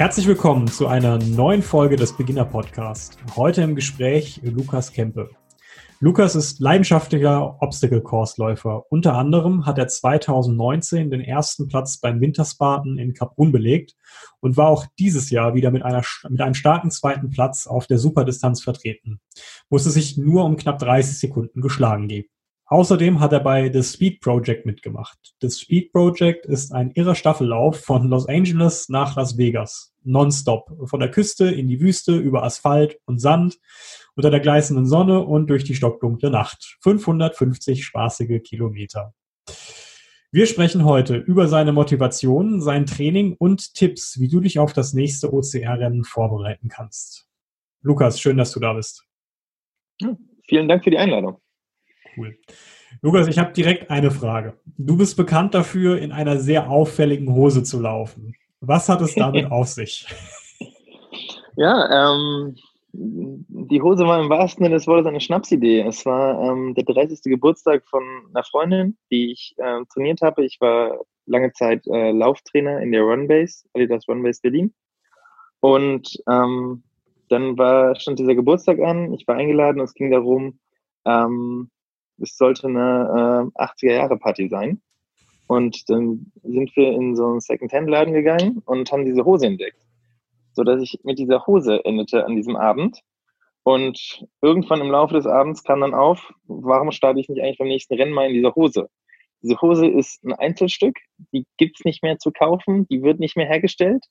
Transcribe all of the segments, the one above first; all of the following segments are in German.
Herzlich willkommen zu einer neuen Folge des Beginner Podcast. Heute im Gespräch Lukas Kempe. Lukas ist leidenschaftlicher Obstacle Course Läufer. Unter anderem hat er 2019 den ersten Platz beim Winterspartan in Kaprun belegt und war auch dieses Jahr wieder mit, einer, mit einem starken zweiten Platz auf der Superdistanz vertreten. Musste sich nur um knapp 30 Sekunden geschlagen geben. Außerdem hat er bei The Speed Project mitgemacht. The Speed Project ist ein irrer Staffellauf von Los Angeles nach Las Vegas. Nonstop. Von der Küste in die Wüste, über Asphalt und Sand, unter der gleißenden Sonne und durch die stockdunkle Nacht. 550 spaßige Kilometer. Wir sprechen heute über seine Motivation, sein Training und Tipps, wie du dich auf das nächste OCR-Rennen vorbereiten kannst. Lukas, schön, dass du da bist. vielen Dank für die Einladung. Cool. Lukas, ich habe direkt eine Frage. Du bist bekannt dafür, in einer sehr auffälligen Hose zu laufen. Was hat es damit auf sich? Ja, ähm, die Hose war im wahrsten Sinne des Wortes eine Schnapsidee. Es war ähm, der 30. Geburtstag von einer Freundin, die ich äh, trainiert habe. Ich war lange Zeit äh, Lauftrainer in der Runbase, Adidas Runbase Berlin. Und ähm, dann war, stand dieser Geburtstag an. Ich war eingeladen und es ging darum, ähm, es sollte eine äh, 80er-Jahre-Party sein. Und dann sind wir in so einen Second-Hand-Laden gegangen und haben diese Hose entdeckt. So dass ich mit dieser Hose endete an diesem Abend. Und irgendwann im Laufe des Abends kam dann auf, warum starte ich nicht eigentlich beim nächsten Rennen mal in dieser Hose? Diese Hose ist ein Einzelstück, die gibt's nicht mehr zu kaufen, die wird nicht mehr hergestellt.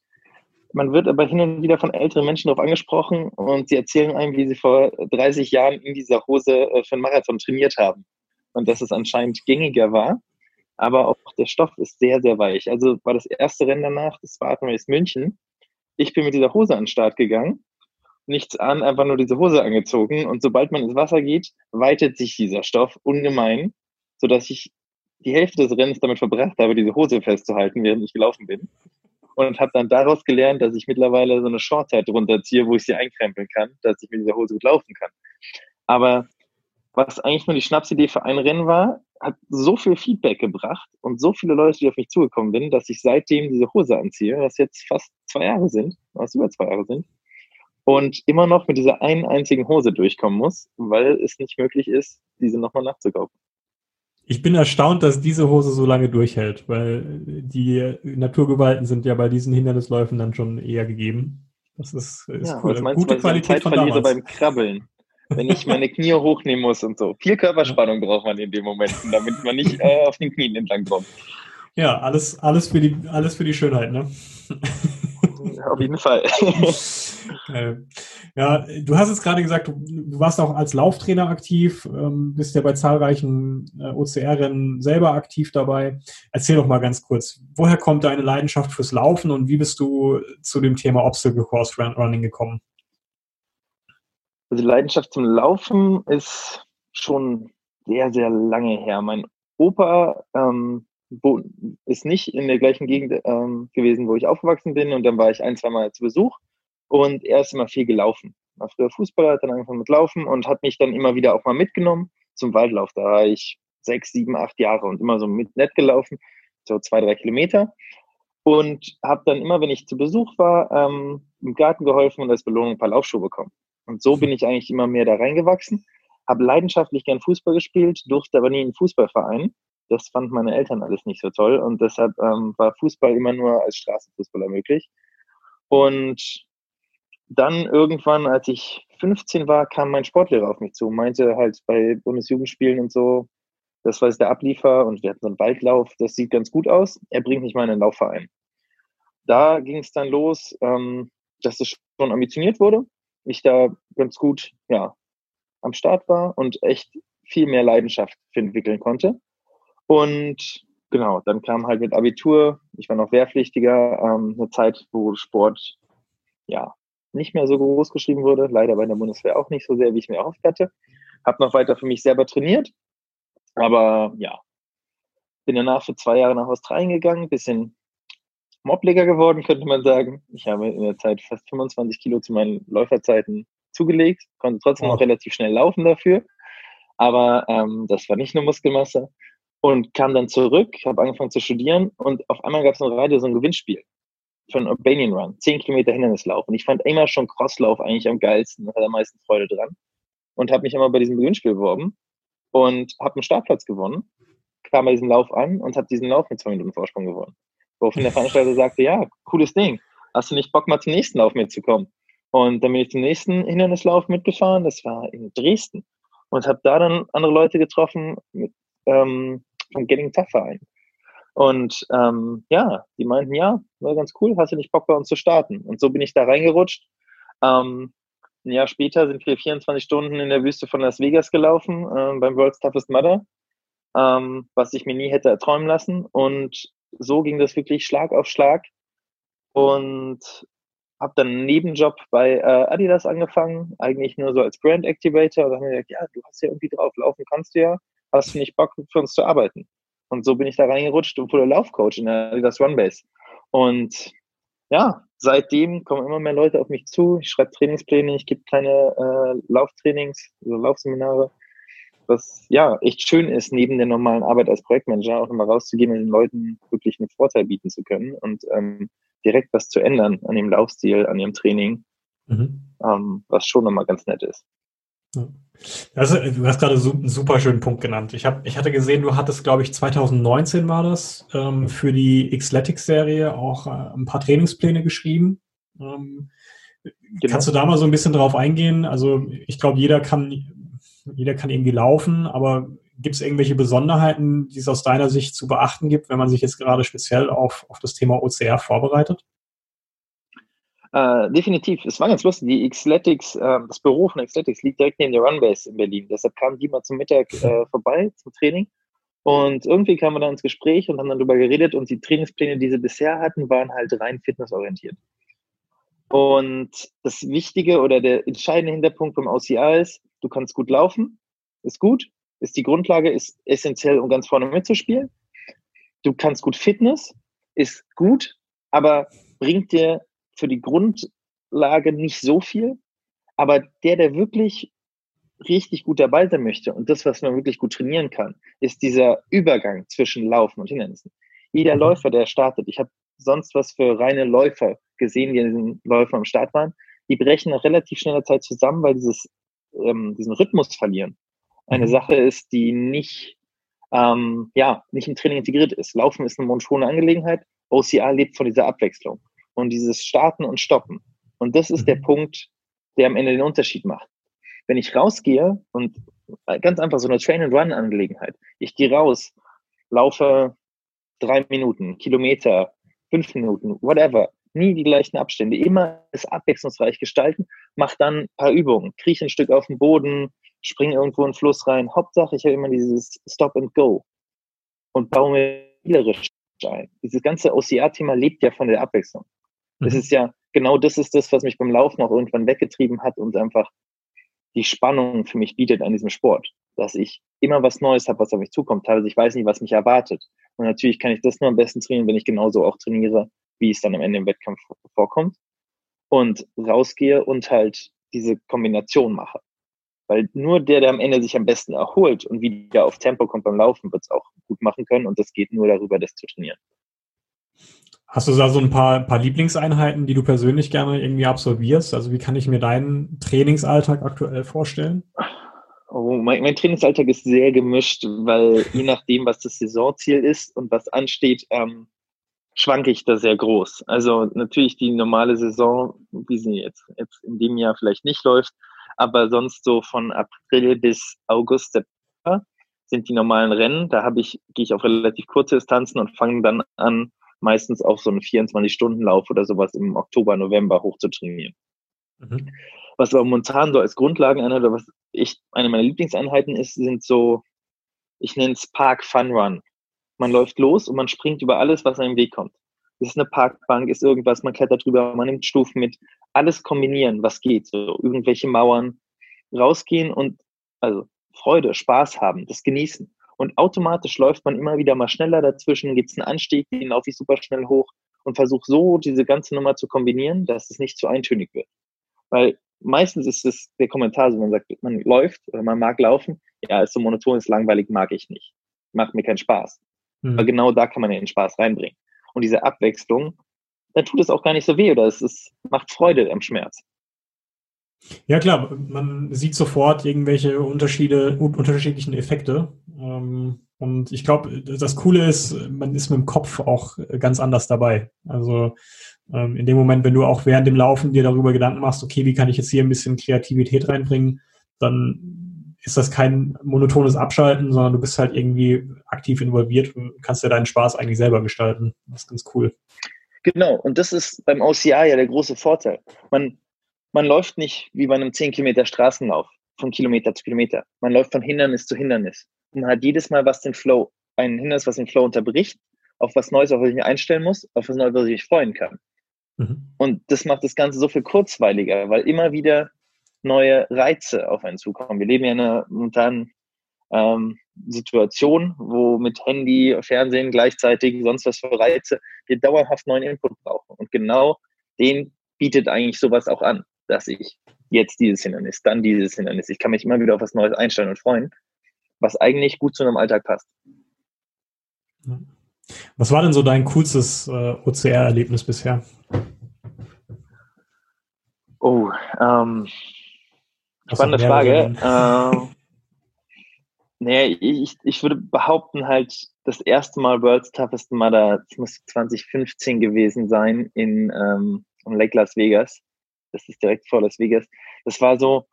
Man wird aber hin und wieder von älteren Menschen darauf angesprochen und sie erzählen einem, wie sie vor 30 Jahren in dieser Hose äh, für einen Marathon trainiert haben. Und dass es anscheinend gängiger war. Aber auch der Stoff ist sehr, sehr weich. Also war das erste Rennen danach, das war Race München. Ich bin mit dieser Hose an den Start gegangen. Nichts an, einfach nur diese Hose angezogen. Und sobald man ins Wasser geht, weitet sich dieser Stoff ungemein, sodass ich die Hälfte des Rennens damit verbracht habe, diese Hose festzuhalten, während ich gelaufen bin und habe dann daraus gelernt, dass ich mittlerweile so eine Shortzeit drunter ziehe, wo ich sie einkrempeln kann, dass ich mit dieser Hose gut laufen kann. Aber was eigentlich nur die Schnapsidee für ein Rennen war, hat so viel Feedback gebracht und so viele Leute, die auf mich zugekommen sind, dass ich seitdem diese Hose anziehe, was jetzt fast zwei Jahre sind, was über zwei Jahre sind, und immer noch mit dieser einen einzigen Hose durchkommen muss, weil es nicht möglich ist, diese nochmal nachzukaufen. Ich bin erstaunt, dass diese Hose so lange durchhält, weil die Naturgewalten sind ja bei diesen Hindernisläufen dann schon eher gegeben. Das ist, ist ja, cool. Was meinst Gute du, Qualität Zeit von damals. beim Krabbeln, wenn ich meine Knie hochnehmen muss und so. Viel Körperspannung braucht man in dem Moment, damit man nicht äh, auf den Knien entlang kommt. Ja, alles, alles, für die, alles für die Schönheit, ne? Auf jeden Fall. ja, du hast es gerade gesagt, du, warst auch als Lauftrainer aktiv, ähm, bist ja bei zahlreichen äh, OCR-Rennen selber aktiv dabei. Erzähl doch mal ganz kurz, woher kommt deine Leidenschaft fürs Laufen und wie bist du zu dem Thema Obstacle Course Running gekommen? Also die Leidenschaft zum Laufen ist schon sehr, sehr lange her. Mein Opa ähm, ist nicht in der gleichen Gegend ähm, gewesen, wo ich aufgewachsen bin. Und dann war ich ein, zwei Mal zu Besuch und er ist immer viel gelaufen. War früher Fußballer, hat dann angefangen mit Laufen und hat mich dann immer wieder auch mal mitgenommen zum Waldlauf. Da war ich sechs, sieben, acht Jahre und immer so mit nett gelaufen, so zwei, drei Kilometer. Und habe dann immer, wenn ich zu Besuch war, ähm, im Garten geholfen und als Belohnung ein paar Laufschuhe bekommen. Und so bin ich eigentlich immer mehr da reingewachsen. Habe leidenschaftlich gern Fußball gespielt, durfte aber nie in einen Fußballverein das fanden meine Eltern alles nicht so toll und deshalb ähm, war Fußball immer nur als Straßenfußballer möglich. Und dann irgendwann, als ich 15 war, kam mein Sportlehrer auf mich zu, meinte halt bei Bundesjugendspielen und so, das war jetzt der Abliefer und wir hatten so einen Waldlauf, das sieht ganz gut aus, er bringt mich mal in den Laufverein. Da ging es dann los, ähm, dass es schon ambitioniert wurde, ich da ganz gut ja, am Start war und echt viel mehr Leidenschaft für entwickeln konnte. Und genau, dann kam halt mit Abitur, ich war noch Wehrpflichtiger, ähm, eine Zeit, wo Sport ja nicht mehr so groß geschrieben wurde. Leider bei der Bundeswehr auch nicht so sehr, wie ich mir erhofft hatte. Habe noch weiter für mich selber trainiert. Aber ja, bin danach für zwei Jahre nach Australien gegangen, bisschen mobbliger geworden, könnte man sagen. Ich habe in der Zeit fast 25 Kilo zu meinen Läuferzeiten zugelegt, konnte trotzdem noch relativ schnell laufen dafür. Aber ähm, das war nicht nur Muskelmasse. Und kam dann zurück, habe angefangen zu studieren und auf einmal gab es im Radio so ein Gewinnspiel für einen Urbanian Run, 10 Kilometer Hindernislauf. Und ich fand immer schon Crosslauf eigentlich am geilsten, hatte am meisten Freude dran. Und habe mich immer bei diesem Gewinnspiel beworben und habe einen Startplatz gewonnen, kam bei diesem Lauf an und habe diesen Lauf mit zwei Minuten Vorsprung gewonnen. Woraufhin der Veranstalter sagte, ja, cooles Ding. Hast du nicht Bock, mal zum nächsten Lauf mitzukommen? Und dann bin ich zum nächsten Hindernislauf mitgefahren. Das war in Dresden. Und habe da dann andere Leute getroffen mit, ähm, vom Getting Tough Verein. Und ähm, ja, die meinten, ja, war ganz cool, hast du nicht Bock bei uns zu starten? Und so bin ich da reingerutscht. Ähm, ein Jahr später sind wir 24 Stunden in der Wüste von Las Vegas gelaufen, äh, beim World's Toughest Mudder, ähm, was ich mir nie hätte erträumen lassen. Und so ging das wirklich Schlag auf Schlag. Und habe dann einen Nebenjob bei äh, Adidas angefangen, eigentlich nur so als Brand Activator. Und dann habe ich gesagt, ja, du hast ja irgendwie drauf, laufen kannst du ja, hast du nicht Bock für uns zu arbeiten? Und so bin ich da reingerutscht und wurde Laufcoach in der Adidas Runbase. Und ja, seitdem kommen immer mehr Leute auf mich zu. Ich schreibe Trainingspläne, ich gebe kleine äh, Lauftrainings, also Laufseminare was ja echt schön ist, neben der normalen Arbeit als Projektmanager auch nochmal rauszugehen und den Leuten wirklich einen Vorteil bieten zu können und ähm, direkt was zu ändern an dem Laufstil, an ihrem Training, mhm. ähm, was schon nochmal ganz nett ist. Also, du hast gerade einen super schönen Punkt genannt. Ich, hab, ich hatte gesehen, du hattest, glaube ich, 2019 war das, ähm, für die Xletics-Serie auch äh, ein paar Trainingspläne geschrieben. Ähm, genau. Kannst du da mal so ein bisschen drauf eingehen? Also ich glaube, jeder kann jeder kann irgendwie laufen, aber gibt es irgendwelche Besonderheiten, die es aus deiner Sicht zu beachten gibt, wenn man sich jetzt gerade speziell auf, auf das Thema OCR vorbereitet? Äh, definitiv. Es war ganz lustig. Die Xletics, äh, das Büro von Xletics liegt direkt neben der Runbase in Berlin. Deshalb kamen die mal zum Mittag äh, vorbei zum Training. Und irgendwie kamen wir dann ins Gespräch und haben dann darüber geredet. Und die Trainingspläne, die sie bisher hatten, waren halt rein fitnessorientiert. Und das Wichtige oder der entscheidende Hinterpunkt vom OCR ist, du kannst gut laufen, ist gut, ist die Grundlage, ist essentiell, um ganz vorne mitzuspielen. Du kannst gut Fitness, ist gut, aber bringt dir für die Grundlage nicht so viel. Aber der, der wirklich richtig gut dabei sein möchte und das, was man wirklich gut trainieren kann, ist dieser Übergang zwischen Laufen und Hindernissen. Jeder mhm. Läufer, der startet, ich habe sonst was für reine Läufer gesehen, die in diesen Läufen am Start waren, die brechen nach relativ schneller Zeit zusammen, weil dieses ähm, diesen Rhythmus verlieren, eine mhm. Sache ist, die nicht, ähm, ja, nicht im Training integriert ist. Laufen ist eine monotone Angelegenheit. OCR lebt von dieser Abwechslung und dieses Starten und Stoppen. Und das ist mhm. der Punkt, der am Ende den Unterschied macht. Wenn ich rausgehe und ganz einfach so eine Train-and-Run-Angelegenheit. Ich gehe raus, laufe drei Minuten, Kilometer, fünf Minuten, whatever nie die gleichen Abstände, immer es abwechslungsreich gestalten, mach dann ein paar Übungen, kriech ein Stück auf den Boden, spring irgendwo in den Fluss rein. Hauptsache, ich habe immer dieses Stop and Go und baue mir spielerisch ein. Dieses ganze OCR-Thema lebt ja von der Abwechslung. Das mhm. ist ja, genau das ist das, was mich beim Laufen auch irgendwann weggetrieben hat und einfach die Spannung für mich bietet an diesem Sport. Dass ich immer was Neues habe, was auf mich zukommt. Teilweise ich weiß nicht, was mich erwartet. Und natürlich kann ich das nur am besten trainieren, wenn ich genauso auch trainiere, wie es dann am Ende im Wettkampf vorkommt und rausgehe und halt diese Kombination mache. Weil nur der, der am Ende sich am besten erholt und wieder auf Tempo kommt beim Laufen, wird es auch gut machen können und das geht nur darüber, das zu trainieren. Hast du da so ein paar, paar Lieblingseinheiten, die du persönlich gerne irgendwie absolvierst? Also wie kann ich mir deinen Trainingsalltag aktuell vorstellen? Oh, mein, mein Trainingsalltag ist sehr gemischt, weil je nachdem, was das Saisonziel ist und was ansteht, ähm, schwanke ich da sehr groß. Also natürlich die normale Saison, wie sie jetzt, jetzt in dem Jahr vielleicht nicht läuft, aber sonst so von April bis August, September sind die normalen Rennen. Da habe ich, gehe ich auf relativ kurze Distanzen und fange dann an, meistens auf so einen 24-Stunden-Lauf oder sowas im Oktober, November hoch zu trainieren. Mhm. Was aber momentan so als Grundlageneinheit oder was ich eine meiner Lieblingseinheiten ist, sind so, ich nenne es Park Fun Run. Man läuft los und man springt über alles, was einem Weg kommt. ist eine Parkbank, ist irgendwas, man klettert drüber, man nimmt Stufen mit. Alles kombinieren, was geht. So irgendwelche Mauern, rausgehen und also Freude, Spaß haben, das genießen. Und automatisch läuft man immer wieder mal schneller dazwischen, gibt es einen Anstieg, den laufe ich super schnell hoch und versuche so diese ganze Nummer zu kombinieren, dass es nicht zu eintönig wird. Weil meistens ist es der Kommentar, so man sagt, man läuft oder man mag laufen, ja, ist so monoton, ist langweilig, mag ich nicht. Macht mir keinen Spaß. Mhm. Aber genau da kann man ja den Spaß reinbringen. Und diese Abwechslung, dann tut es auch gar nicht so weh oder es ist, macht Freude am Schmerz. Ja klar, man sieht sofort irgendwelche Unterschiede, unterschiedlichen Effekte. Ähm, und ich glaube, das Coole ist, man ist mit dem Kopf auch ganz anders dabei. Also ähm, in dem Moment, wenn du auch während dem Laufen dir darüber Gedanken machst, okay, wie kann ich jetzt hier ein bisschen Kreativität reinbringen, dann ist das kein monotones Abschalten, sondern du bist halt irgendwie aktiv involviert und kannst dir deinen Spaß eigentlich selber gestalten. Das ist ganz cool. Genau, und das ist beim OCI ja der große Vorteil. Man, man läuft nicht wie bei einem 10 Kilometer Straßenlauf von Kilometer zu Kilometer. Man läuft von Hindernis zu Hindernis. Und man hat jedes Mal was den Flow, ein Hindernis, was den Flow unterbricht, auf was Neues, auf was ich mich einstellen muss, auf was Neues, was ich mich freuen kann. Mhm. Und das macht das Ganze so viel kurzweiliger, weil immer wieder neue Reize auf einen zukommen. Wir leben ja in einer momentanen ähm, Situation, wo mit Handy, Fernsehen gleichzeitig, sonst was für Reize, wir dauerhaft neuen Input brauchen. Und genau den bietet eigentlich sowas auch an dass ich jetzt dieses Hindernis, dann dieses Hindernis. Ich kann mich immer wieder auf was Neues einstellen und freuen, was eigentlich gut zu einem Alltag passt. Was war denn so dein coolstes äh, OCR-Erlebnis bisher? Oh, ähm, spannende Frage. Ähm, nee, ich, ich würde behaupten, halt das erste Mal World's Toughest Mudder, das muss 2015 gewesen sein in ähm, Lake Las Vegas das ist direkt vor Las Vegas. Das war so,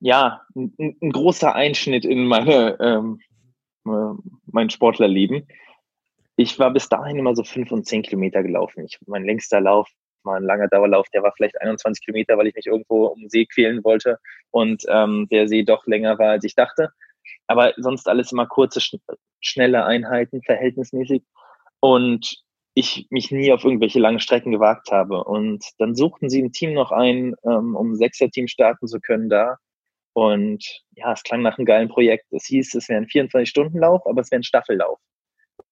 ja, ein, ein großer Einschnitt in meine, ähm, äh, mein Sportlerleben. Ich war bis dahin immer so fünf und zehn Kilometer gelaufen. Ich, mein längster Lauf war ein langer Dauerlauf, der war vielleicht 21 Kilometer, weil ich mich irgendwo um den See quälen wollte und ähm, der See doch länger war, als ich dachte. Aber sonst alles immer kurze, schn schnelle Einheiten, verhältnismäßig. Und ich mich nie auf irgendwelche langen Strecken gewagt habe. Und dann suchten sie ein Team noch ein, ähm, um Sechser-Team starten zu können da. Und ja, es klang nach einem geilen Projekt. Es hieß, es wäre ein 24-Stunden-Lauf, aber es wäre ein Staffellauf.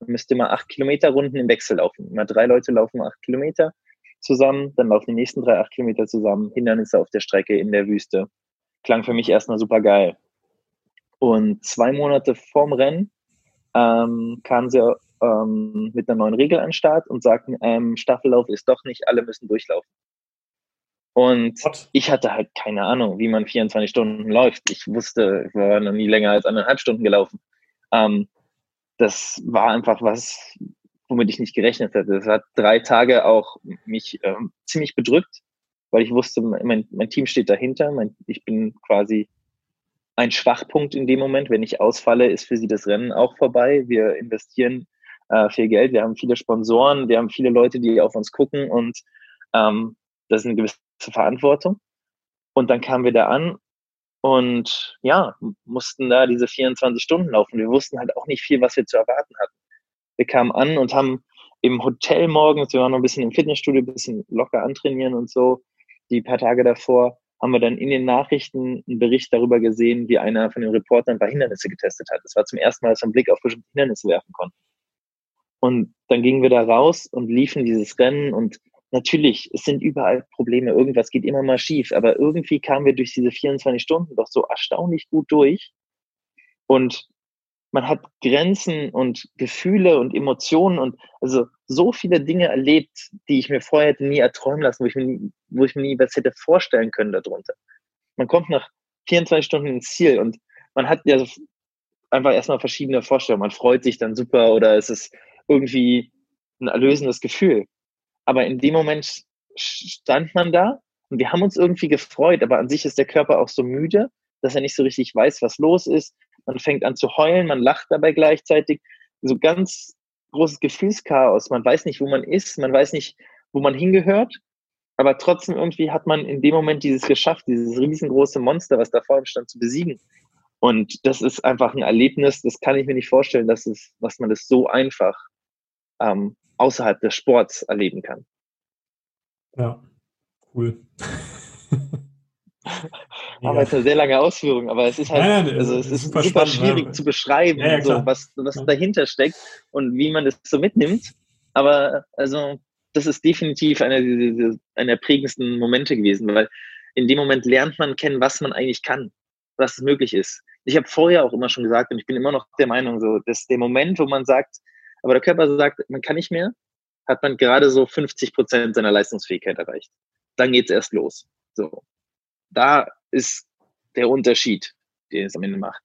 Man müsste immer acht Kilometer Runden im Wechsel laufen. Immer drei Leute laufen acht Kilometer zusammen, dann laufen die nächsten drei acht Kilometer zusammen, Hindernisse auf der Strecke in der Wüste. Klang für mich erstmal super geil. Und zwei Monate vorm Rennen ähm, kamen sie ähm, mit einer neuen Regel an den Start und sagten, ähm, Staffellauf ist doch nicht, alle müssen durchlaufen. Und What? ich hatte halt keine Ahnung, wie man 24 Stunden läuft. Ich wusste, ich war noch nie länger als anderthalb Stunden gelaufen. Ähm, das war einfach was, womit ich nicht gerechnet hätte. Das hat drei Tage auch mich ähm, ziemlich bedrückt, weil ich wusste, mein, mein Team steht dahinter. Mein, ich bin quasi ein Schwachpunkt in dem Moment. Wenn ich ausfalle, ist für sie das Rennen auch vorbei. Wir investieren äh, viel Geld, wir haben viele Sponsoren, wir haben viele Leute, die auf uns gucken und ähm, das ist eine gewisse Verantwortung. Und dann kamen wir da an und ja, mussten da diese 24 Stunden laufen. Wir wussten halt auch nicht viel, was wir zu erwarten hatten. Wir kamen an und haben im Hotel morgens, wir waren noch ein bisschen im Fitnessstudio, ein bisschen locker antrainieren und so, die paar Tage davor, haben wir dann in den Nachrichten einen Bericht darüber gesehen, wie einer von den Reportern ein paar Hindernisse getestet hat. Das war zum ersten Mal, dass wir einen Blick auf bestimmte Hindernisse werfen konnten. Und dann gingen wir da raus und liefen dieses Rennen und natürlich, es sind überall Probleme, irgendwas geht immer mal schief, aber irgendwie kamen wir durch diese 24 Stunden doch so erstaunlich gut durch. Und man hat Grenzen und Gefühle und Emotionen und also so viele Dinge erlebt, die ich mir vorher hätte nie erträumen lassen, wo ich mir nie, wo ich mir nie was hätte vorstellen können darunter. Man kommt nach 24 Stunden ins Ziel und man hat ja einfach erstmal verschiedene Vorstellungen. Man freut sich dann super oder es ist irgendwie ein erlösendes Gefühl. Aber in dem Moment stand man da und wir haben uns irgendwie gefreut, aber an sich ist der Körper auch so müde, dass er nicht so richtig weiß, was los ist. Man fängt an zu heulen, man lacht dabei gleichzeitig. So ganz großes Gefühlschaos. Man weiß nicht, wo man ist, man weiß nicht, wo man hingehört. Aber trotzdem irgendwie hat man in dem Moment dieses geschafft, dieses riesengroße Monster, was da vor ihm stand, zu besiegen. Und das ist einfach ein Erlebnis, das kann ich mir nicht vorstellen, dass, es, dass man das so einfach ähm, außerhalb des Sports erleben kann. Ja, cool. aber es ist eine sehr lange Ausführung, aber es ist halt, ja, ja, also es ist super, super spannend, schwierig ja. zu beschreiben, so, was, was dahinter steckt und wie man das so mitnimmt. Aber also das ist definitiv einer, einer der prägendsten Momente gewesen, weil in dem Moment lernt man kennen, was man eigentlich kann, was möglich ist. Ich habe vorher auch immer schon gesagt und ich bin immer noch der Meinung, so, dass der Moment, wo man sagt, aber der Körper sagt, man kann nicht mehr, hat man gerade so 50 Prozent seiner Leistungsfähigkeit erreicht. Dann geht's erst los. So, da ist der Unterschied, den es am Ende macht.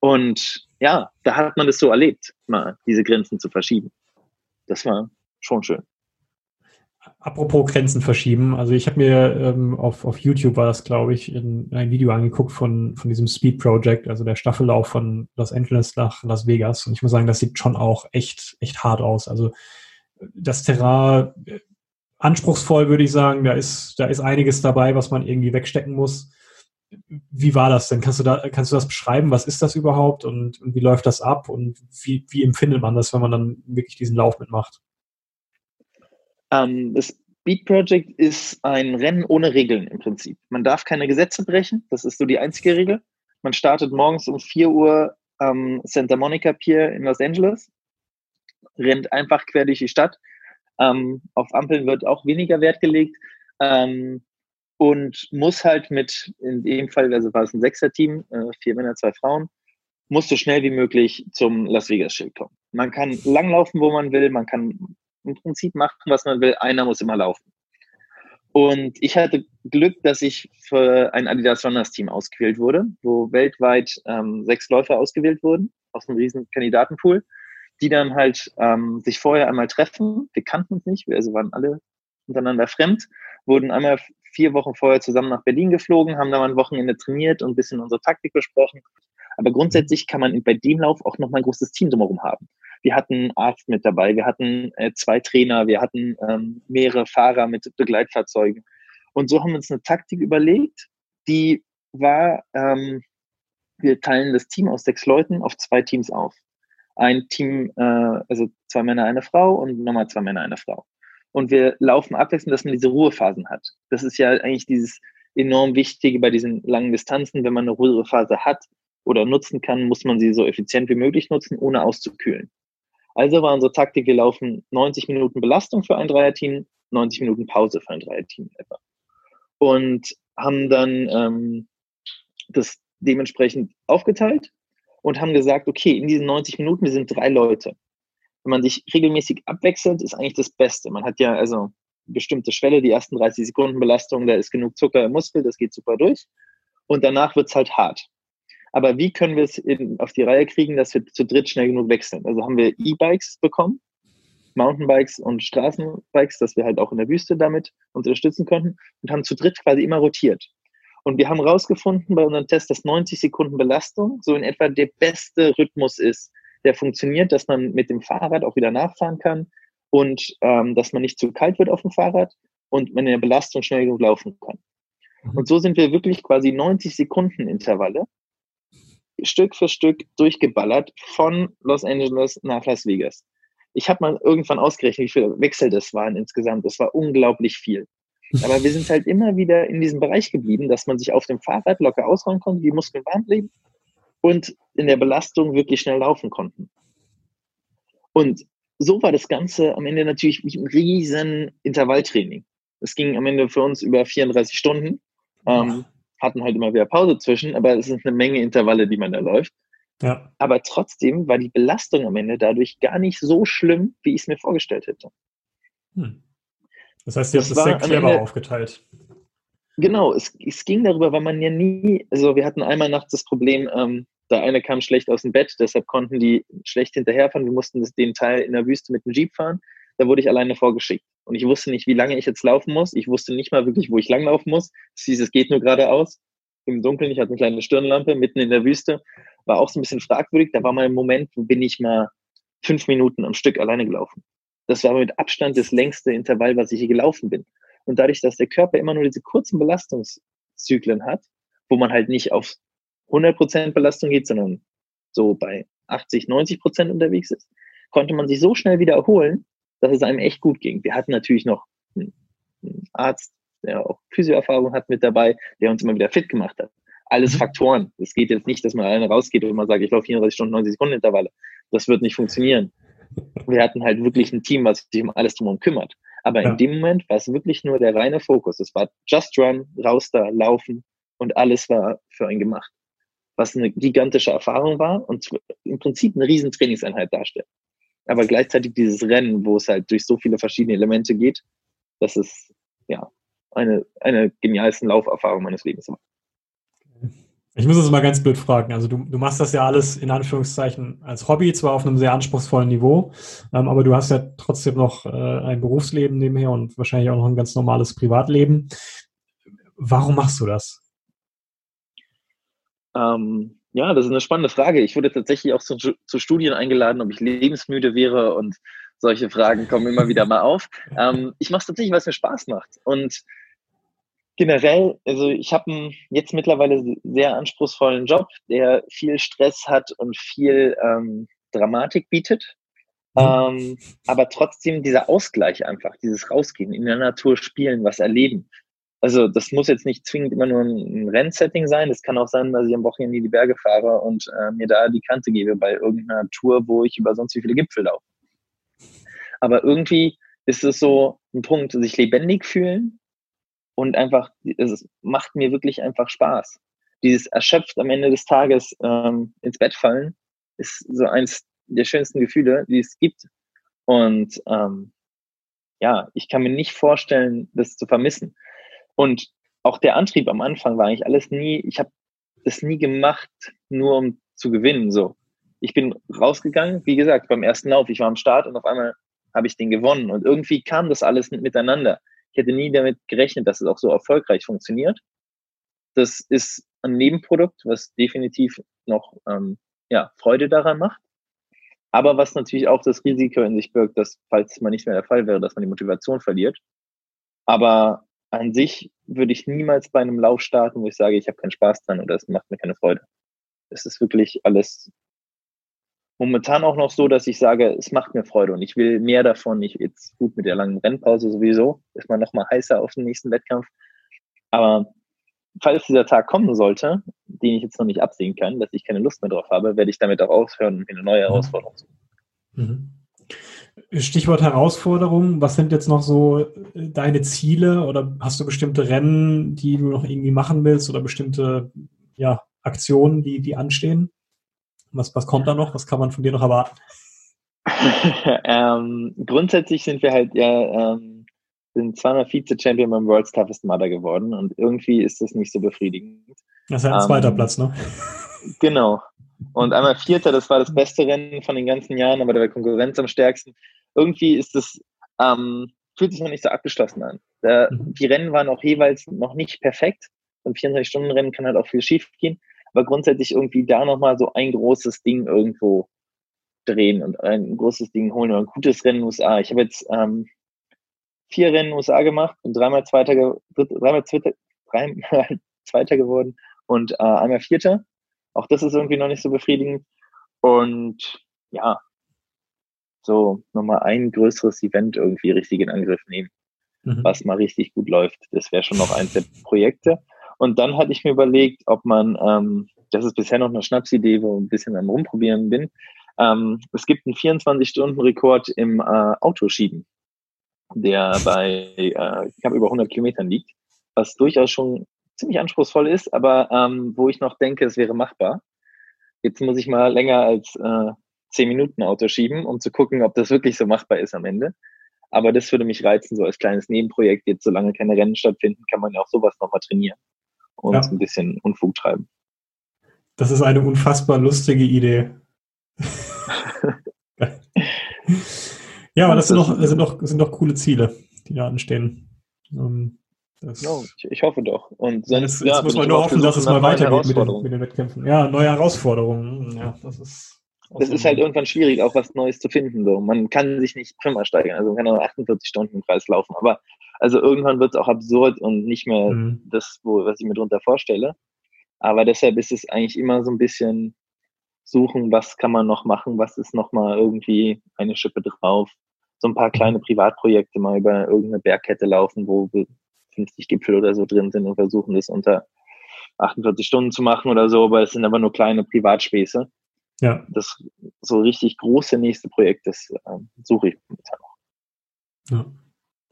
Und ja, da hat man das so erlebt, mal diese Grenzen zu verschieben. Das war schon schön. Apropos Grenzen verschieben, also ich habe mir ähm, auf, auf YouTube war das, glaube ich, in ein Video angeguckt von, von diesem Speed Project, also der Staffellauf von Los Angeles nach Las Vegas. Und ich muss sagen, das sieht schon auch echt, echt hart aus. Also das Terrain äh, anspruchsvoll, würde ich sagen. Da ist, da ist einiges dabei, was man irgendwie wegstecken muss. Wie war das denn? Kannst du da, kannst du das beschreiben? Was ist das überhaupt und, und wie läuft das ab und wie, wie empfindet man das, wenn man dann wirklich diesen Lauf mitmacht? Ähm, das Beat Project ist ein Rennen ohne Regeln im Prinzip. Man darf keine Gesetze brechen, das ist so die einzige Regel. Man startet morgens um 4 Uhr am Santa Monica Pier in Los Angeles, rennt einfach quer durch die Stadt. Ähm, auf Ampeln wird auch weniger Wert gelegt ähm, und muss halt mit, in dem Fall, also war es ein Sechser-Team, äh, vier Männer, zwei Frauen, muss so schnell wie möglich zum Las Vegas-Schild kommen. Man kann langlaufen, wo man will, man kann im Prinzip machen, was man will. Einer muss immer laufen. Und ich hatte Glück, dass ich für ein Adidas Runners Team ausgewählt wurde, wo weltweit ähm, sechs Läufer ausgewählt wurden aus einem riesen Kandidatenpool, die dann halt ähm, sich vorher einmal treffen. Wir kannten uns nicht, wir also waren alle untereinander fremd, wurden einmal vier Wochen vorher zusammen nach Berlin geflogen, haben da mal ein Wochenende trainiert und ein bisschen unsere Taktik besprochen. Aber grundsätzlich kann man bei dem Lauf auch noch mal ein großes Team drumherum haben. Wir hatten Arzt mit dabei, wir hatten äh, zwei Trainer, wir hatten ähm, mehrere Fahrer mit Begleitfahrzeugen. Und so haben wir uns eine Taktik überlegt, die war, ähm, wir teilen das Team aus sechs Leuten auf zwei Teams auf. Ein Team, äh, also zwei Männer, eine Frau und nochmal zwei Männer, eine Frau. Und wir laufen abwechselnd, dass man diese Ruhephasen hat. Das ist ja eigentlich dieses enorm Wichtige bei diesen langen Distanzen. Wenn man eine Ruhephase hat oder nutzen kann, muss man sie so effizient wie möglich nutzen, ohne auszukühlen. Also war unsere Taktik, wir laufen 90 Minuten Belastung für ein Dreierteam, 90 Minuten Pause für ein Dreierteam etwa. Und haben dann ähm, das dementsprechend aufgeteilt und haben gesagt, okay, in diesen 90 Minuten, wir sind drei Leute. Wenn man sich regelmäßig abwechselt, ist eigentlich das Beste. Man hat ja also bestimmte Schwelle, die ersten 30 Sekunden Belastung, da ist genug Zucker im Muskel, das geht super durch. Und danach wird's halt hart. Aber wie können wir es in, auf die Reihe kriegen, dass wir zu dritt schnell genug wechseln? Also haben wir E-Bikes bekommen, Mountainbikes und Straßenbikes, dass wir halt auch in der Wüste damit unterstützen konnten und haben zu dritt quasi immer rotiert. Und wir haben herausgefunden bei unserem Test, dass 90 Sekunden Belastung so in etwa der beste Rhythmus ist, der funktioniert, dass man mit dem Fahrrad auch wieder nachfahren kann und ähm, dass man nicht zu kalt wird auf dem Fahrrad und man in der Belastung schnell genug laufen kann. Mhm. Und so sind wir wirklich quasi 90 Sekunden Intervalle Stück für Stück durchgeballert von Los Angeles nach Las Vegas. Ich habe mal irgendwann ausgerechnet, wie viele Wechsel das waren insgesamt. Das war unglaublich viel. Aber wir sind halt immer wieder in diesem Bereich geblieben, dass man sich auf dem Fahrrad locker ausräumen konnte, die Muskeln warm blieben und in der Belastung wirklich schnell laufen konnten. Und so war das Ganze am Ende natürlich ein riesen Intervalltraining. Es ging am Ende für uns über 34 Stunden. Ähm, hatten halt immer wieder Pause zwischen, aber es sind eine Menge Intervalle, die man da läuft. Ja. Aber trotzdem war die Belastung am Ende dadurch gar nicht so schlimm, wie ich es mir vorgestellt hätte. Hm. Das heißt, ihr habt es sehr clever Ende, aufgeteilt. Genau, es, es, ging darüber, weil man ja nie, also wir hatten einmal nachts das Problem, ähm, der eine kam schlecht aus dem Bett, deshalb konnten die schlecht hinterherfahren. Wir mussten den Teil in der Wüste mit dem Jeep fahren. Da wurde ich alleine vorgeschickt. Und ich wusste nicht, wie lange ich jetzt laufen muss. Ich wusste nicht mal wirklich, wo ich langlaufen muss. Es hieß, es geht nur geradeaus. Im Dunkeln, ich hatte eine kleine Stirnlampe mitten in der Wüste. War auch so ein bisschen fragwürdig. Da war mal ein Moment, wo bin ich mal fünf Minuten am Stück alleine gelaufen. Das war mit Abstand das längste Intervall, was ich hier gelaufen bin. Und dadurch, dass der Körper immer nur diese kurzen Belastungszyklen hat, wo man halt nicht auf 100% Belastung geht, sondern so bei 80, 90% unterwegs ist, konnte man sich so schnell wieder erholen, dass es einem echt gut ging. Wir hatten natürlich noch einen Arzt, der auch Physioerfahrung hat mit dabei, der uns immer wieder fit gemacht hat. Alles mhm. Faktoren. Es geht jetzt nicht, dass man alleine rausgeht und man sagt, ich laufe 34 Stunden, 90 Sekunden Intervalle. Das wird nicht funktionieren. Wir hatten halt wirklich ein Team, was sich um alles drum kümmert. Aber ja. in dem Moment war es wirklich nur der reine Fokus. Es war Just Run, raus da, laufen und alles war für einen gemacht. Was eine gigantische Erfahrung war und im Prinzip eine riesen Trainingseinheit darstellt. Aber gleichzeitig dieses Rennen, wo es halt durch so viele verschiedene Elemente geht, das ist ja eine, eine genialsten Lauferfahrung meines Lebens. Ich muss das mal ganz blöd fragen. Also du, du machst das ja alles in Anführungszeichen als Hobby, zwar auf einem sehr anspruchsvollen Niveau, ähm, aber du hast ja trotzdem noch äh, ein Berufsleben nebenher und wahrscheinlich auch noch ein ganz normales Privatleben. Warum machst du das? Ähm, ja, das ist eine spannende Frage. Ich wurde tatsächlich auch zu, zu Studien eingeladen, ob ich lebensmüde wäre und solche Fragen kommen immer wieder mal auf. Ähm, ich mache es tatsächlich, weil es mir Spaß macht. Und generell, also ich habe einen jetzt mittlerweile sehr anspruchsvollen Job, der viel Stress hat und viel ähm, Dramatik bietet. Mhm. Ähm, aber trotzdem dieser Ausgleich einfach, dieses Rausgehen, in der Natur spielen, was erleben. Also das muss jetzt nicht zwingend immer nur ein, Rennsetting sein. Das kann auch sein, dass ich am Wochenende in die Berge fahre und äh, mir da die Kante gebe bei irgendeiner Tour, wo ich über sonst wie viele Gipfel laufe. Aber irgendwie ist es so ein Punkt, sich lebendig fühlen und einfach, es macht mir wirklich einfach Spaß. Dieses erschöpft am Ende des Tages ähm, ins Bett fallen ist so eins der schönsten Gefühle, die es gibt. Und ähm, ja, ich kann mir nicht vorstellen, das zu vermissen. Und auch der Antrieb am Anfang war eigentlich alles nie, ich habe das nie gemacht, nur um zu gewinnen. So, ich bin rausgegangen, wie gesagt, beim ersten Lauf, ich war am Start und auf einmal habe ich den gewonnen. Und irgendwie kam das alles miteinander. Ich hätte nie damit gerechnet, dass es auch so erfolgreich funktioniert. Das ist ein Nebenprodukt, was definitiv noch ähm, ja, Freude daran macht. Aber was natürlich auch das Risiko in sich birgt, dass, falls es mal nicht mehr der Fall wäre, dass man die Motivation verliert. Aber an sich würde ich niemals bei einem Lauf starten, wo ich sage, ich habe keinen Spaß dran oder es macht mir keine Freude. Es ist wirklich alles momentan auch noch so, dass ich sage, es macht mir Freude und ich will mehr davon. Ich jetzt gut mit der langen Rennpause sowieso, ist man noch mal heißer auf den nächsten Wettkampf. Aber falls dieser Tag kommen sollte, den ich jetzt noch nicht absehen kann, dass ich keine Lust mehr drauf habe, werde ich damit auch aufhören und mir eine neue. Herausforderung suchen. Mhm. Stichwort Herausforderung, was sind jetzt noch so deine Ziele oder hast du bestimmte Rennen, die du noch irgendwie machen willst oder bestimmte ja, Aktionen, die, die anstehen? Was, was kommt da noch? Was kann man von dir noch erwarten? ähm, grundsätzlich sind wir halt ja ähm, sind zweimal Vize-Champion beim World's Toughest Mother geworden und irgendwie ist das nicht so befriedigend. Das ist ja ein ähm, zweiter Platz, ne? Genau. Und einmal Vierter, das war das beste Rennen von den ganzen Jahren, aber der Konkurrenz am stärksten. Irgendwie ist es, ähm, fühlt sich noch nicht so abgeschlossen an. Der, mhm. Die Rennen waren auch jeweils noch nicht perfekt. Ein 24-Stunden-Rennen kann halt auch viel schief gehen aber grundsätzlich irgendwie da nochmal so ein großes Ding irgendwo drehen und ein großes Ding holen oder ein gutes Rennen USA. Ich habe jetzt ähm, vier Rennen in den USA gemacht und dreimal Zweiter, dreimal Zweiter, dreimal Zweiter geworden und äh, einmal Vierter. Auch das ist irgendwie noch nicht so befriedigend. Und ja, so nochmal ein größeres Event irgendwie richtig in Angriff nehmen, mhm. was mal richtig gut läuft. Das wäre schon noch eins der Projekte. Und dann hatte ich mir überlegt, ob man, ähm, das ist bisher noch eine Schnapsidee, wo ich ein bisschen am Rumprobieren bin. Ähm, es gibt einen 24-Stunden-Rekord im äh, Autoschieben, der bei äh, knapp über 100 Kilometern liegt, was durchaus schon ziemlich anspruchsvoll ist, aber ähm, wo ich noch denke, es wäre machbar. Jetzt muss ich mal länger als äh, 10 Minuten Auto schieben, um zu gucken, ob das wirklich so machbar ist am Ende. Aber das würde mich reizen, so als kleines Nebenprojekt. Jetzt, solange keine Rennen stattfinden, kann man ja auch sowas nochmal trainieren und ja. ein bisschen Unfug treiben. Das ist eine unfassbar lustige Idee. ja, aber das sind das sind noch, sind noch coole Ziele, die da anstehen. Ähm, no, ich, ich, hoffe doch. Und sonst, jetzt, ja, muss man nur hoffen, dass es mal weitergeht mit den, mit den Wettkämpfen. Ja, neue Herausforderungen. Ja, das ist das ist halt irgendwann schwierig, auch was Neues zu finden. So. Man kann sich nicht immer steigern. Also man kann nur 48 Stunden im Kreis laufen. Aber also irgendwann wird es auch absurd und nicht mehr mhm. das, wo, was ich mir darunter vorstelle. Aber deshalb ist es eigentlich immer so ein bisschen suchen, was kann man noch machen, was ist nochmal irgendwie eine Schippe drauf. so ein paar kleine Privatprojekte mal über irgendeine Bergkette laufen, wo 50 Gipfel oder so drin sind und versuchen das unter 48 Stunden zu machen oder so, aber es sind aber nur kleine Privatspäße. Ja. Das so richtig große nächste Projekt, das äh, suche ich momentan noch.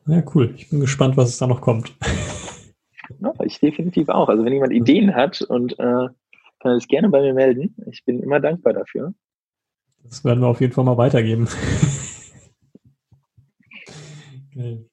Ja. ja, cool. Ich bin gespannt, was es da noch kommt. Ja, ich definitiv auch. Also wenn jemand Ideen hat und äh, kann sich gerne bei mir melden. Ich bin immer dankbar dafür. Das werden wir auf jeden Fall mal weitergeben. okay.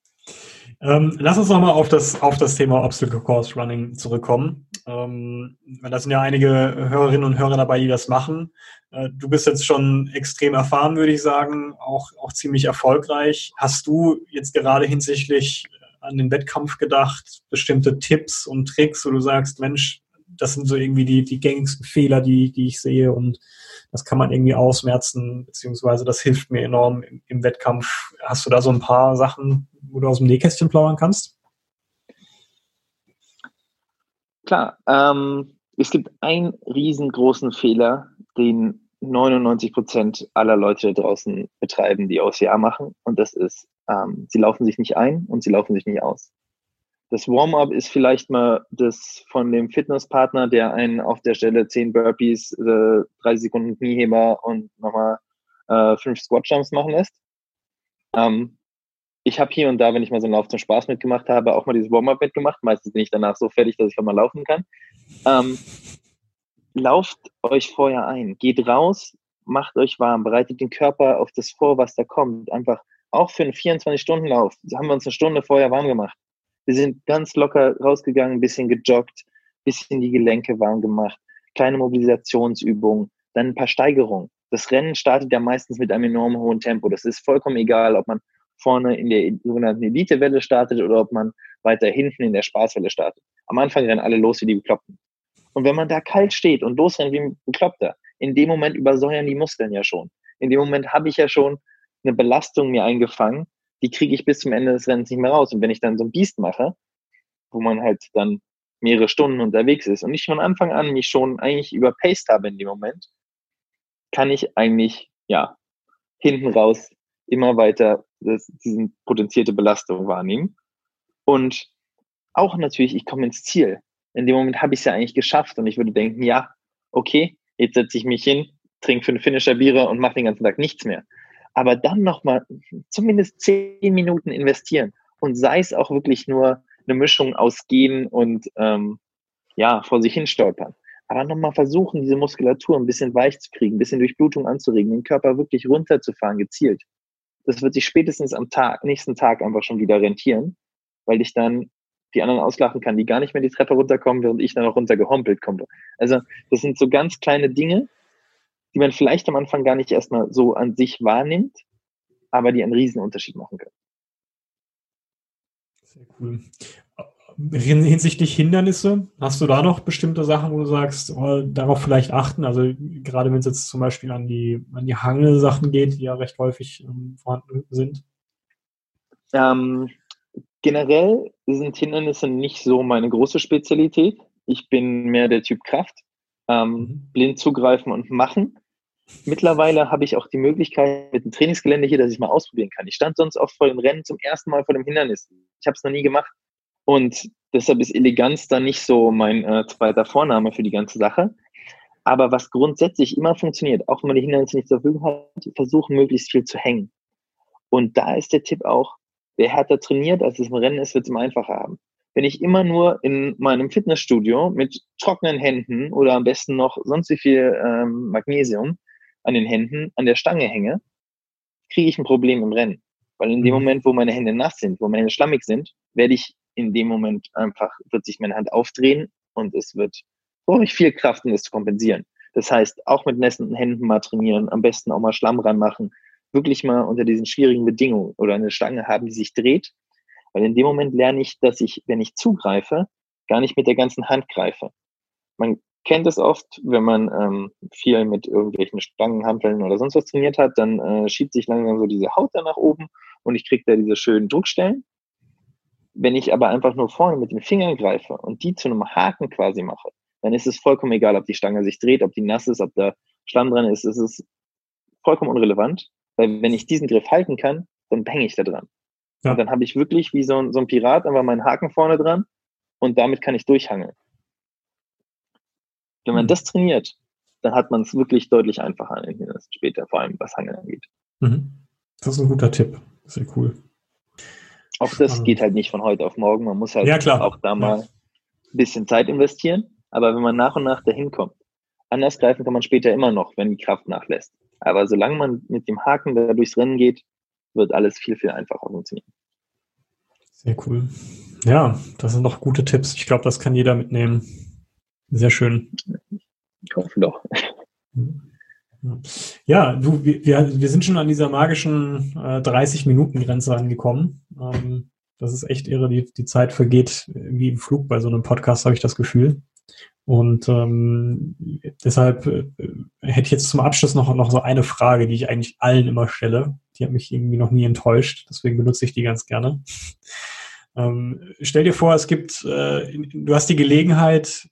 Ähm, lass uns nochmal auf das, auf das Thema Obstacle Course Running zurückkommen. Ähm, da sind ja einige Hörerinnen und Hörer dabei, die das machen. Äh, du bist jetzt schon extrem erfahren, würde ich sagen, auch, auch ziemlich erfolgreich. Hast du jetzt gerade hinsichtlich an den Wettkampf gedacht, bestimmte Tipps und Tricks, wo du sagst, Mensch, das sind so irgendwie die, die gängigsten Fehler, die, die ich sehe und das kann man irgendwie ausmerzen, beziehungsweise das hilft mir enorm im, im Wettkampf. Hast du da so ein paar Sachen, wo du aus dem Nähkästchen plaudern kannst? Klar, ähm, es gibt einen riesengroßen Fehler, den 99 Prozent aller Leute da draußen betreiben, die OCR machen. Und das ist, ähm, sie laufen sich nicht ein und sie laufen sich nicht aus. Das Warm-up ist vielleicht mal das von dem Fitnesspartner, der einen auf der Stelle 10 Burpees, äh, 30 Sekunden Knieheber und nochmal äh, 5 Squat-Jumps machen lässt. Ähm, ich habe hier und da, wenn ich mal so einen Lauf zum Spaß mitgemacht habe, auch mal dieses Warm-up mitgemacht. Meistens bin ich danach so fertig, dass ich auch mal laufen kann. Ähm, lauft euch vorher ein. Geht raus, macht euch warm, bereitet den Körper auf das vor, was da kommt. Einfach auch für einen 24-Stunden-Lauf haben wir uns eine Stunde vorher warm gemacht. Wir sind ganz locker rausgegangen, ein bisschen gejoggt, ein bisschen die Gelenke warm gemacht, kleine Mobilisationsübungen, dann ein paar Steigerungen. Das Rennen startet ja meistens mit einem enorm hohen Tempo. Das ist vollkommen egal, ob man vorne in der sogenannten Elitewelle startet oder ob man weiter hinten in der Spaßwelle startet. Am Anfang rennen alle los wie die Bekloppten. Und wenn man da kalt steht und losrennt wie ein Bekloppter, in dem Moment übersäuern die Muskeln ja schon. In dem Moment habe ich ja schon eine Belastung mir eingefangen, die kriege ich bis zum Ende des Rennens nicht mehr raus. Und wenn ich dann so ein Biest mache, wo man halt dann mehrere Stunden unterwegs ist und ich von Anfang an mich schon eigentlich überpaced habe in dem Moment, kann ich eigentlich, ja, hinten raus immer weiter das, diesen potenzierte Belastung wahrnehmen. Und auch natürlich, ich komme ins Ziel. In dem Moment habe ich es ja eigentlich geschafft und ich würde denken, ja, okay, jetzt setze ich mich hin, trinke für einen Finisher Biere und mache den ganzen Tag nichts mehr aber dann nochmal zumindest zehn Minuten investieren und sei es auch wirklich nur eine Mischung aus Gehen und ähm, ja, vor sich hin stolpern. Aber nochmal versuchen, diese Muskulatur ein bisschen weich zu kriegen, ein bisschen Durchblutung anzuregen, den Körper wirklich runterzufahren, gezielt. Das wird sich spätestens am Tag, nächsten Tag einfach schon wieder rentieren, weil ich dann die anderen auslachen kann, die gar nicht mehr die Treppe runterkommen, während ich dann noch runtergehompelt komme. Also das sind so ganz kleine Dinge, die man vielleicht am Anfang gar nicht erstmal so an sich wahrnimmt, aber die einen riesen Unterschied machen können. Sehr cool. Hinsichtlich Hindernisse, hast du da noch bestimmte Sachen, wo du sagst, oh, darauf vielleicht achten? Also gerade wenn es jetzt zum Beispiel an die, an die Hangelsachen geht, die ja recht häufig ähm, vorhanden sind? Ähm, generell sind Hindernisse nicht so meine große Spezialität. Ich bin mehr der Typ Kraft. Ähm, mhm. blind zugreifen und machen. Mittlerweile habe ich auch die Möglichkeit mit dem Trainingsgelände hier, dass ich mal ausprobieren kann. Ich stand sonst oft vor dem Rennen zum ersten Mal vor dem Hindernis. Ich habe es noch nie gemacht. Und deshalb ist Eleganz dann nicht so mein äh, zweiter Vorname für die ganze Sache. Aber was grundsätzlich immer funktioniert, auch wenn man die Hindernisse nicht zur Verfügung hat, versuchen möglichst viel zu hängen. Und da ist der Tipp auch, wer härter trainiert, als es im Rennen ist, wird es immer einfacher haben. Wenn ich immer nur in meinem Fitnessstudio mit trockenen Händen oder am besten noch sonst wie viel ähm, Magnesium an den Händen an der Stange hänge, kriege ich ein Problem im Rennen. Weil in dem mhm. Moment, wo meine Hände nass sind, wo meine Hände schlammig sind, werde ich in dem Moment einfach, wird sich meine Hand aufdrehen und es wird, brauche ich viel Kraft, um das zu kompensieren. Das heißt, auch mit nässen Händen mal trainieren, am besten auch mal Schlamm ranmachen, wirklich mal unter diesen schwierigen Bedingungen oder eine Stange haben, die sich dreht. Weil in dem Moment lerne ich, dass ich, wenn ich zugreife, gar nicht mit der ganzen Hand greife. Man kennt es oft, wenn man ähm, viel mit irgendwelchen Stangenhanteln oder sonst was trainiert hat, dann äh, schiebt sich langsam so diese Haut da nach oben und ich kriege da diese schönen Druckstellen. Wenn ich aber einfach nur vorne mit den Fingern greife und die zu einem Haken quasi mache, dann ist es vollkommen egal, ob die Stange sich dreht, ob die nass ist, ob da Schlamm dran ist. Es ist vollkommen unrelevant, weil wenn ich diesen Griff halten kann, dann hänge ich da dran. Ja. Und dann habe ich wirklich wie so ein, so ein Pirat einfach meinen Haken vorne dran und damit kann ich durchhangeln. Wenn man mhm. das trainiert, dann hat man es wirklich deutlich einfacher später, vor allem was Hangeln angeht. Mhm. Das ist ein guter Tipp. Sehr cool. Auch das Spannend. geht halt nicht von heute auf morgen. Man muss halt ja, auch da mal ja. ein bisschen Zeit investieren. Aber wenn man nach und nach dahin kommt, anders greifen kann man später immer noch, wenn die Kraft nachlässt. Aber solange man mit dem Haken da durchs Rennen geht, wird alles viel, viel einfacher funktionieren. Sehr cool. Ja, das sind doch gute Tipps. Ich glaube, das kann jeder mitnehmen. Sehr schön. Ich hoffe doch. Ja, du, wir, wir sind schon an dieser magischen äh, 30-Minuten-Grenze angekommen. Ähm, das ist echt irre. Die, die Zeit vergeht wie im Flug bei so einem Podcast, habe ich das Gefühl. Und ähm, deshalb äh, hätte ich jetzt zum Abschluss noch, noch so eine Frage, die ich eigentlich allen immer stelle. Die hat mich irgendwie noch nie enttäuscht, deswegen benutze ich die ganz gerne. Ähm, stell dir vor, es gibt, äh, du hast die Gelegenheit,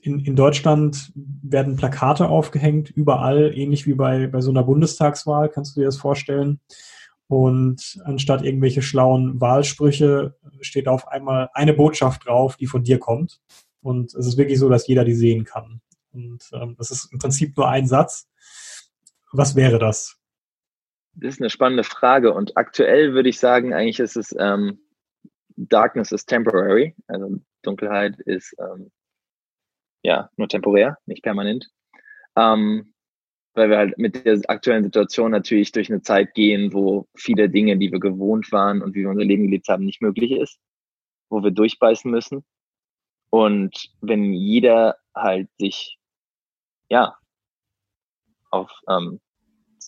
in, in Deutschland werden Plakate aufgehängt, überall, ähnlich wie bei, bei so einer Bundestagswahl, kannst du dir das vorstellen? Und anstatt irgendwelche schlauen Wahlsprüche steht auf einmal eine Botschaft drauf, die von dir kommt. Und es ist wirklich so, dass jeder die sehen kann. Und ähm, das ist im Prinzip nur ein Satz. Was wäre das? Das ist eine spannende Frage. Und aktuell würde ich sagen, eigentlich ist es ähm, Darkness is temporary. Also Dunkelheit ist ähm, ja nur temporär, nicht permanent. Ähm, weil wir halt mit der aktuellen Situation natürlich durch eine Zeit gehen, wo viele Dinge, die wir gewohnt waren und wie wir unser Leben gelebt haben, nicht möglich ist, wo wir durchbeißen müssen. Und wenn jeder halt sich, ja, auf, ähm,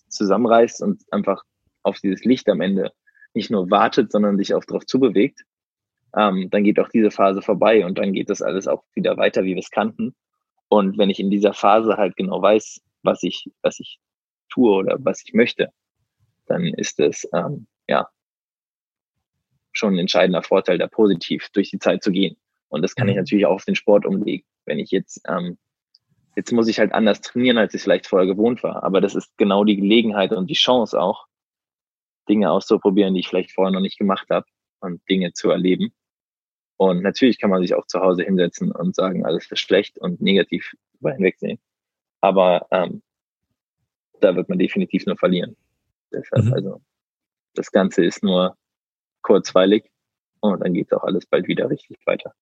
zusammenreißt und einfach auf dieses Licht am Ende nicht nur wartet, sondern sich auch darauf zubewegt, ähm, dann geht auch diese Phase vorbei und dann geht das alles auch wieder weiter, wie wir es kannten. Und wenn ich in dieser Phase halt genau weiß, was ich, was ich tue oder was ich möchte, dann ist es ähm, ja schon ein entscheidender Vorteil, da positiv durch die Zeit zu gehen. Und das kann ich mhm. natürlich auch auf den Sport umlegen. Wenn ich jetzt, ähm, jetzt muss ich halt anders trainieren, als ich vielleicht vorher gewohnt war. Aber das ist genau die Gelegenheit und die Chance auch, Dinge auszuprobieren, die ich vielleicht vorher noch nicht gemacht habe und Dinge zu erleben. Und natürlich kann man sich auch zu Hause hinsetzen und sagen, alles ist schlecht und negativ über hinwegsehen. Aber ähm, da wird man definitiv nur verlieren. Deshalb, mhm. also, das Ganze ist nur kurzweilig und dann geht auch alles bald wieder richtig weiter.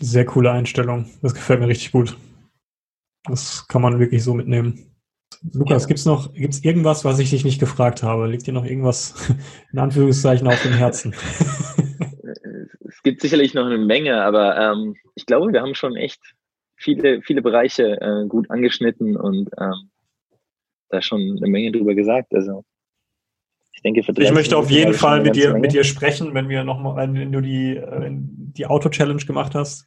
Sehr coole Einstellung. Das gefällt mir richtig gut. Das kann man wirklich so mitnehmen. Lukas, ja. gibt's noch, gibt's irgendwas, was ich dich nicht gefragt habe? Liegt dir noch irgendwas in Anführungszeichen auf dem Herzen? es gibt sicherlich noch eine Menge, aber ähm, ich glaube, wir haben schon echt viele, viele Bereiche äh, gut angeschnitten und ähm, da schon eine Menge drüber gesagt. Also ich denke, für Ich möchte auf jeden Fall mit dir, mit dir sprechen, wenn wir noch mal, wenn du die, äh, die Auto-Challenge gemacht hast.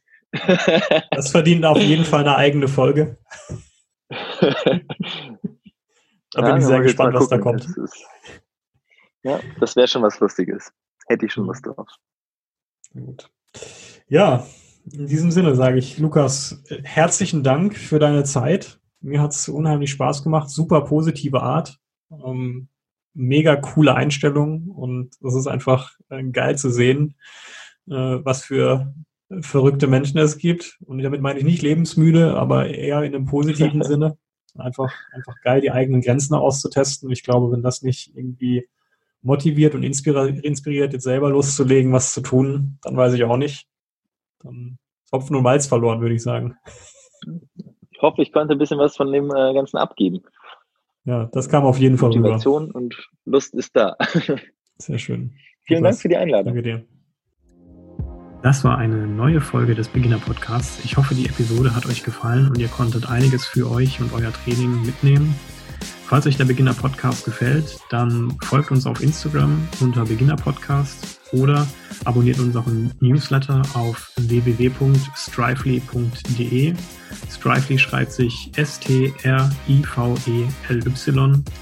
Das verdient auf jeden Fall eine eigene Folge. da bin ja, ich sehr gespannt, was da kommt. Das ja, das wäre schon was Lustiges. Hätte ich schon was drauf. Gut. Ja, in diesem Sinne sage ich, Lukas, herzlichen Dank für deine Zeit. Mir hat es unheimlich Spaß gemacht. Super positive Art. Ähm, mega coole Einstellung und es ist einfach äh, geil zu sehen, äh, was für verrückte Menschen es gibt. Und damit meine ich nicht lebensmüde, aber eher in einem positiven Sinne. Einfach, einfach geil, die eigenen Grenzen auszutesten. Ich glaube, wenn das nicht irgendwie motiviert und inspiriert, jetzt selber loszulegen, was zu tun, dann weiß ich auch nicht. Dann ist Hopfen und Malz verloren, würde ich sagen. Ich hoffe, ich konnte ein bisschen was von dem äh, Ganzen abgeben. Ja, das kam auf jeden Fall Motivation rüber. und Lust ist da. Sehr schön. Vielen Dank für die Einladung. Danke dir. Das war eine neue Folge des Beginner Podcasts. Ich hoffe, die Episode hat euch gefallen und ihr konntet einiges für euch und euer Training mitnehmen. Falls euch der Beginner Podcast gefällt, dann folgt uns auf Instagram unter Beginner Podcast oder abonniert unseren Newsletter auf www.strively.de. Strively schreibt sich S-T-R-I-V-E-L-Y,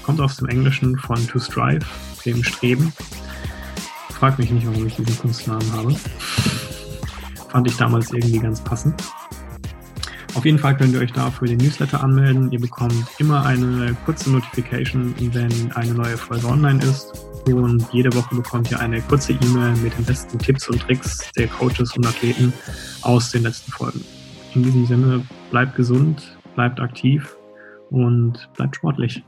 kommt aus dem Englischen von to strive, dem Streben. Frag mich nicht, warum ich diesen Kunstnamen habe. Fand ich damals irgendwie ganz passend. Auf jeden Fall könnt ihr euch da für den Newsletter anmelden. Ihr bekommt immer eine kurze Notification, wenn eine neue Folge online ist. und jede Woche bekommt ihr eine kurze E-Mail mit den besten Tipps und Tricks der Coaches und Athleten aus den letzten Folgen. In diesem Sinne, bleibt gesund, bleibt aktiv und bleibt sportlich.